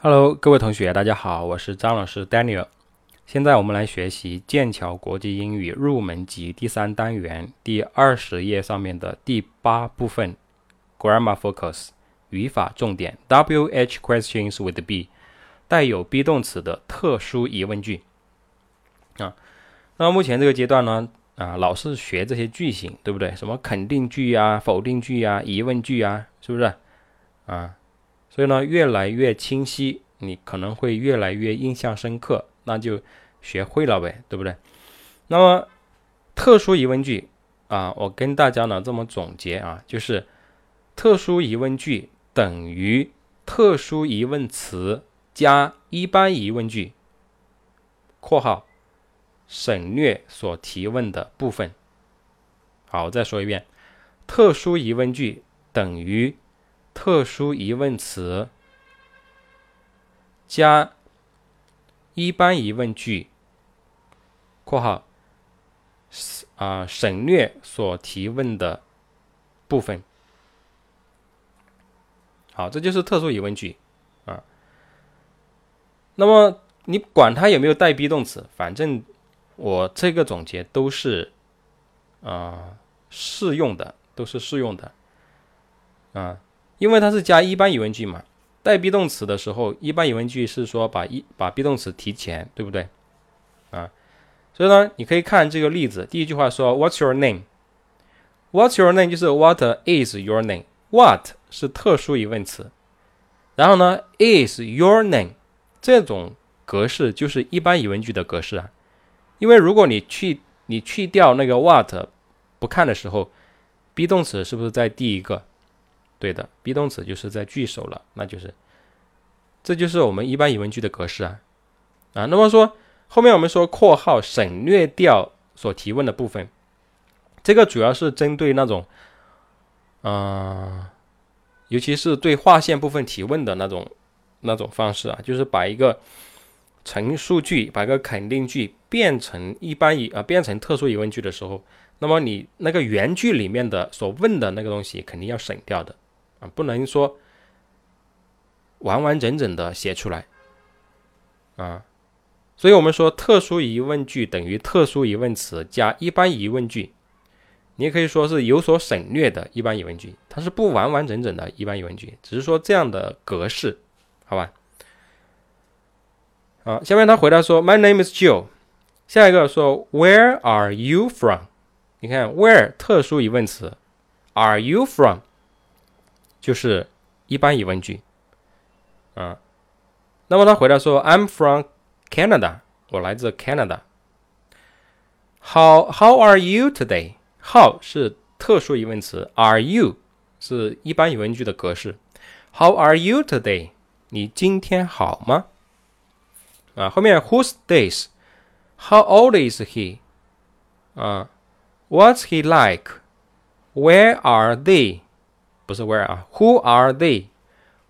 Hello，各位同学，大家好，我是张老师 Daniel。现在我们来学习剑桥国际英语入门级第三单元第二十页上面的第八部分 Grammar Focus 语法重点 WH questions with be 带有 be 动词的特殊疑问句啊。那目前这个阶段呢，啊，老是学这些句型，对不对？什么肯定句啊、否定句啊、疑问句啊，是不是啊？所以呢，越来越清晰，你可能会越来越印象深刻。那就学会了呗，对不对？那么特殊疑问句啊，我跟大家呢这么总结啊，就是特殊疑问句等于特殊疑问词加一般疑问句（括号省略所提问的部分）。好，我再说一遍，特殊疑问句等于特殊疑问词加。一般疑问句（括号啊省略所提问的部分）。好，这就是特殊疑问句啊。那么你管它有没有带 be 动词，反正我这个总结都是啊适用的，都是适用的啊，因为它是加一般疑问句嘛。带 be 动词的时候，一般疑问句是说把一把 be 动词提前，对不对？啊，所以呢，你可以看这个例子，第一句话说 What's your name？What's your name 就是 What is your name？What 是特殊疑问词，然后呢，is your name 这种格式就是一般疑问句的格式啊。因为如果你去你去掉那个 what 不看的时候，be 动词是不是在第一个？对的，be 动词就是在句首了，那就是，这就是我们一般疑问句的格式啊，啊，那么说后面我们说括号省略掉所提问的部分，这个主要是针对那种，嗯，尤其是对划线部分提问的那种那种方式啊，就是把一个陈述句，把一个肯定句变成一般疑啊，变成特殊疑问句的时候，那么你那个原句里面的所问的那个东西肯定要省掉的。啊，不能说完完整整的写出来啊，所以我们说特殊疑问句等于特殊疑问词加一般疑问句，你也可以说是有所省略的一般疑问句，它是不完完整整的一般疑问句，只是说这样的格式，好吧？啊，下面他回答说，My name is Jill”，。下一个说，Where are you from？你看，Where 特殊疑问词，Are you from？就是一般疑问句，啊，那么他回答说：“I'm from Canada，我来自 Canada。” How How are you today? How 是特殊疑问词，Are you 是一般疑问句的格式。How are you today? 你今天好吗？啊，后面 Who's this? How old is he? 啊，What's he like? Where are they? 不是 where 啊，Who are they?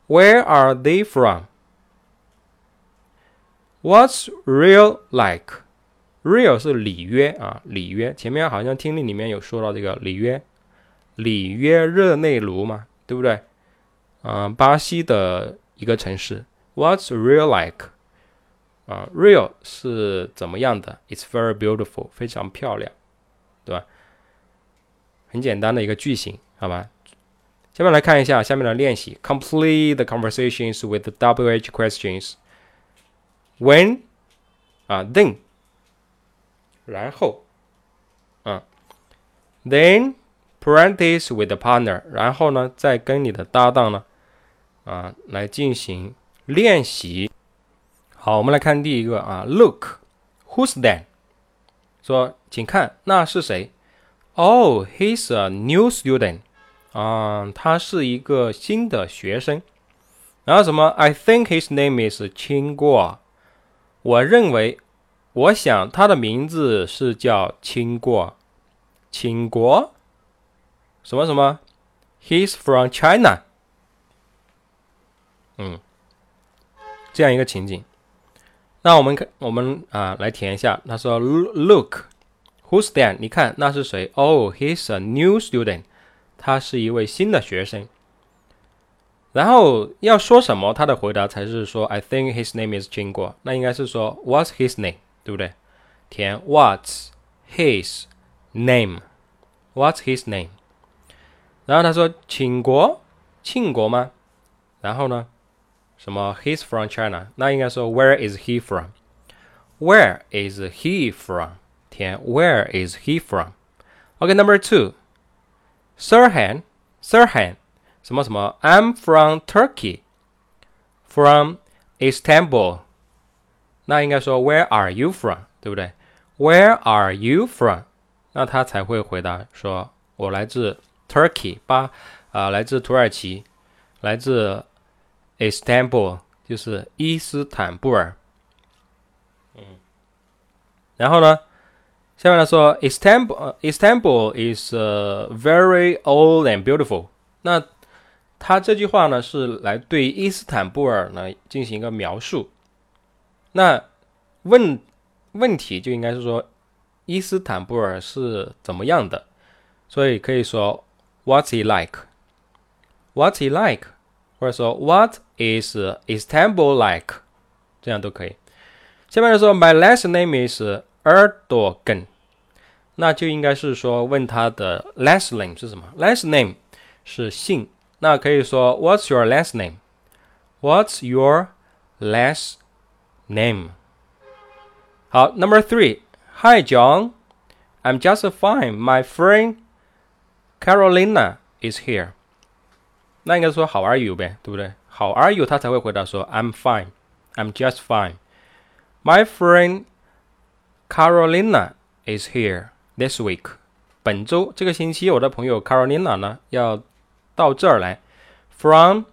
Where are they from? What's real like? Real 是里约啊，里约前面好像听力里面有说到这个里约，里约热内卢嘛，对不对？啊，巴西的一个城市。What's real like? 啊，real 是怎么样的？It's very beautiful，非常漂亮，对吧？很简单的一个句型，好吧？下面来看一下下面的练习：Complete the conversations with the WH questions. When 啊，then 然后啊，then practice with the partner，然后呢，再跟你的搭档呢啊来进行练习。好，我们来看第一个啊，Look，who's that？说，请看，那是谁？Oh, he's a new student. 啊，他是一个新的学生。然后什么？I think his name is Qin Guo。我认为，我想他的名字是叫青过。秦国？什么什么？He's from China。嗯，这样一个情景。那我们看，我们啊来填一下。他说：“Look，who's that？你看那是谁？” Oh，he's a new student。他是一位新的学生。 然后要说什么，他的回答才是说 I think his name is 经过，那应该是说 What's his name，对不对？填 What's his name，What's his name？然后他说秦国，庆国吗？然后呢，什么 He's from China，那应该说 Where is he from？Where is he from？填 Where is he from？OK，Number Sirhan，Sirhan，。什么什么？I'm from Turkey, from Istanbul。那应该说 Where are you from？对不对？Where are you from？那他才会回答说我来自 Turkey，吧啊，来自土耳其，来自 Istanbul，就是伊斯坦布尔。嗯，然后呢，下面来说 Istanbul Istanbul is very old and beautiful。那他这句话呢是来对伊斯坦布尔呢进行一个描述，那问问题就应该是说伊斯坦布尔是怎么样的，所以可以说 What's he like？What's he like？或者说 What is Istanbul like？这样都可以。下面来说 My last name is Erdogan，那就应该是说问他的 last name 是什么？last name 是姓。那可以说 What's your last name? What's your last name? 好，Number three. Hi, John. I'm just fine. My friend Carolina is here. 那应该说 How are you 呗，对不对？How are you？他才会回答说 I'm fine. I'm just fine. My friend Carolina is here this week. 本周这个星期，我的朋友 Carolina 呢要到这儿来，from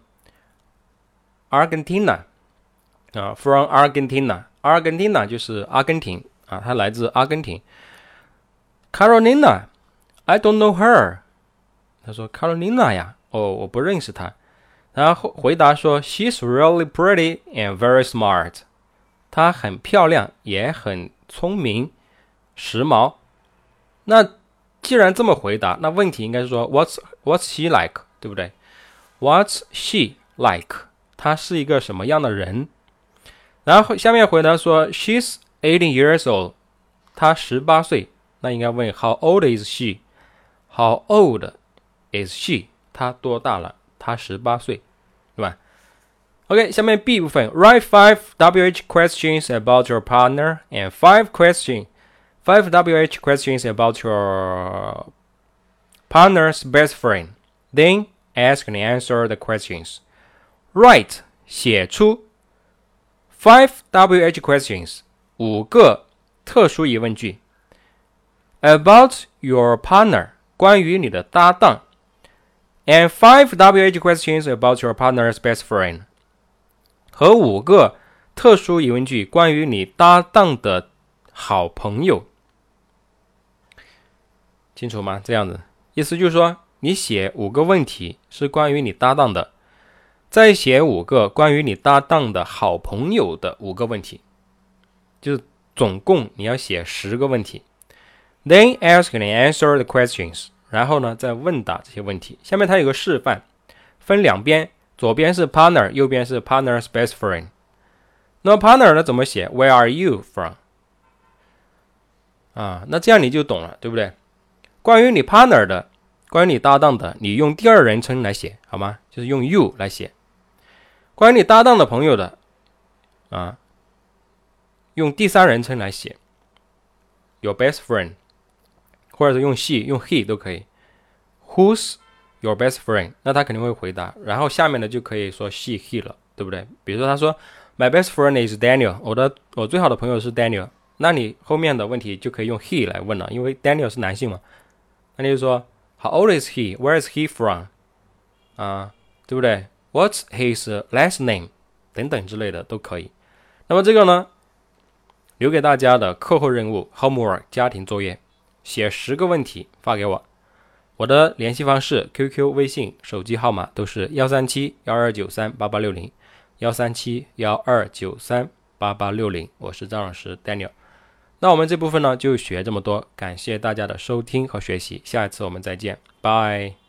Argentina 啊，from Argentina，Argentina 就是阿根廷啊，他来自阿根廷。Carolina，I don't know her。他说 Carolina 呀，哦，我不认识她。然后回答说，She's really pretty and very smart。她很漂亮，也很聪明，时髦。那既然这么回答，那问题应该是说，What's What's she like？对不对？What's she like？她是一个什么样的人？然后下面回答说，She's eighteen years old。她十八岁。那应该问 How old is she？How old is she？她多大了？她十八岁，？OK，下面 B 部分，Write five WH questions about your partner and five question five WH questions about your partner's best friend. Then ask and answer the questions. Write 写出 five WH questions 五个特殊疑问句 about your partner 关于你的搭档 and five WH questions about your partner's best friend 和五个特殊疑问句关于你搭档的好朋友，清楚吗？这样子意思就是说。你写五个问题是关于你搭档的，再写五个关于你搭档的好朋友的五个问题，就是总共你要写十个问题。Then ask and answer the questions，然后呢再问答这些问题。下面它有个示范，分两边，左边是 partner，右边是 partner's best friend。那 partner 呢怎么写？Where are you from？啊，那这样你就懂了，对不对？关于你 partner 的。关于你搭档的，你用第二人称来写好吗？就是用 you 来写。关于你搭档的朋友的，啊，用第三人称来写。Your best friend，或者是用 she、用 he 都可以。Whose your best friend？那他肯定会回答。然后下面的就可以说 she、he 了，对不对？比如说他说 My best friend is Daniel，我的我最好的朋友是 Daniel。那你后面的问题就可以用 he 来问了，因为 Daniel 是男性嘛。那你就说。How old is he? Where is he from? 啊，对不对？What's his last name? 等等之类的都可以。那么这个呢，留给大家的课后任务 homework 家庭作业，写十个问题发给我。我的联系方式：QQ、微信、手机号码都是幺三七幺二九三八八六零，幺三七幺二九三八八六零。我是张老师 Daniel。那我们这部分呢就学这么多，感谢大家的收听和学习，下一次我们再见，拜。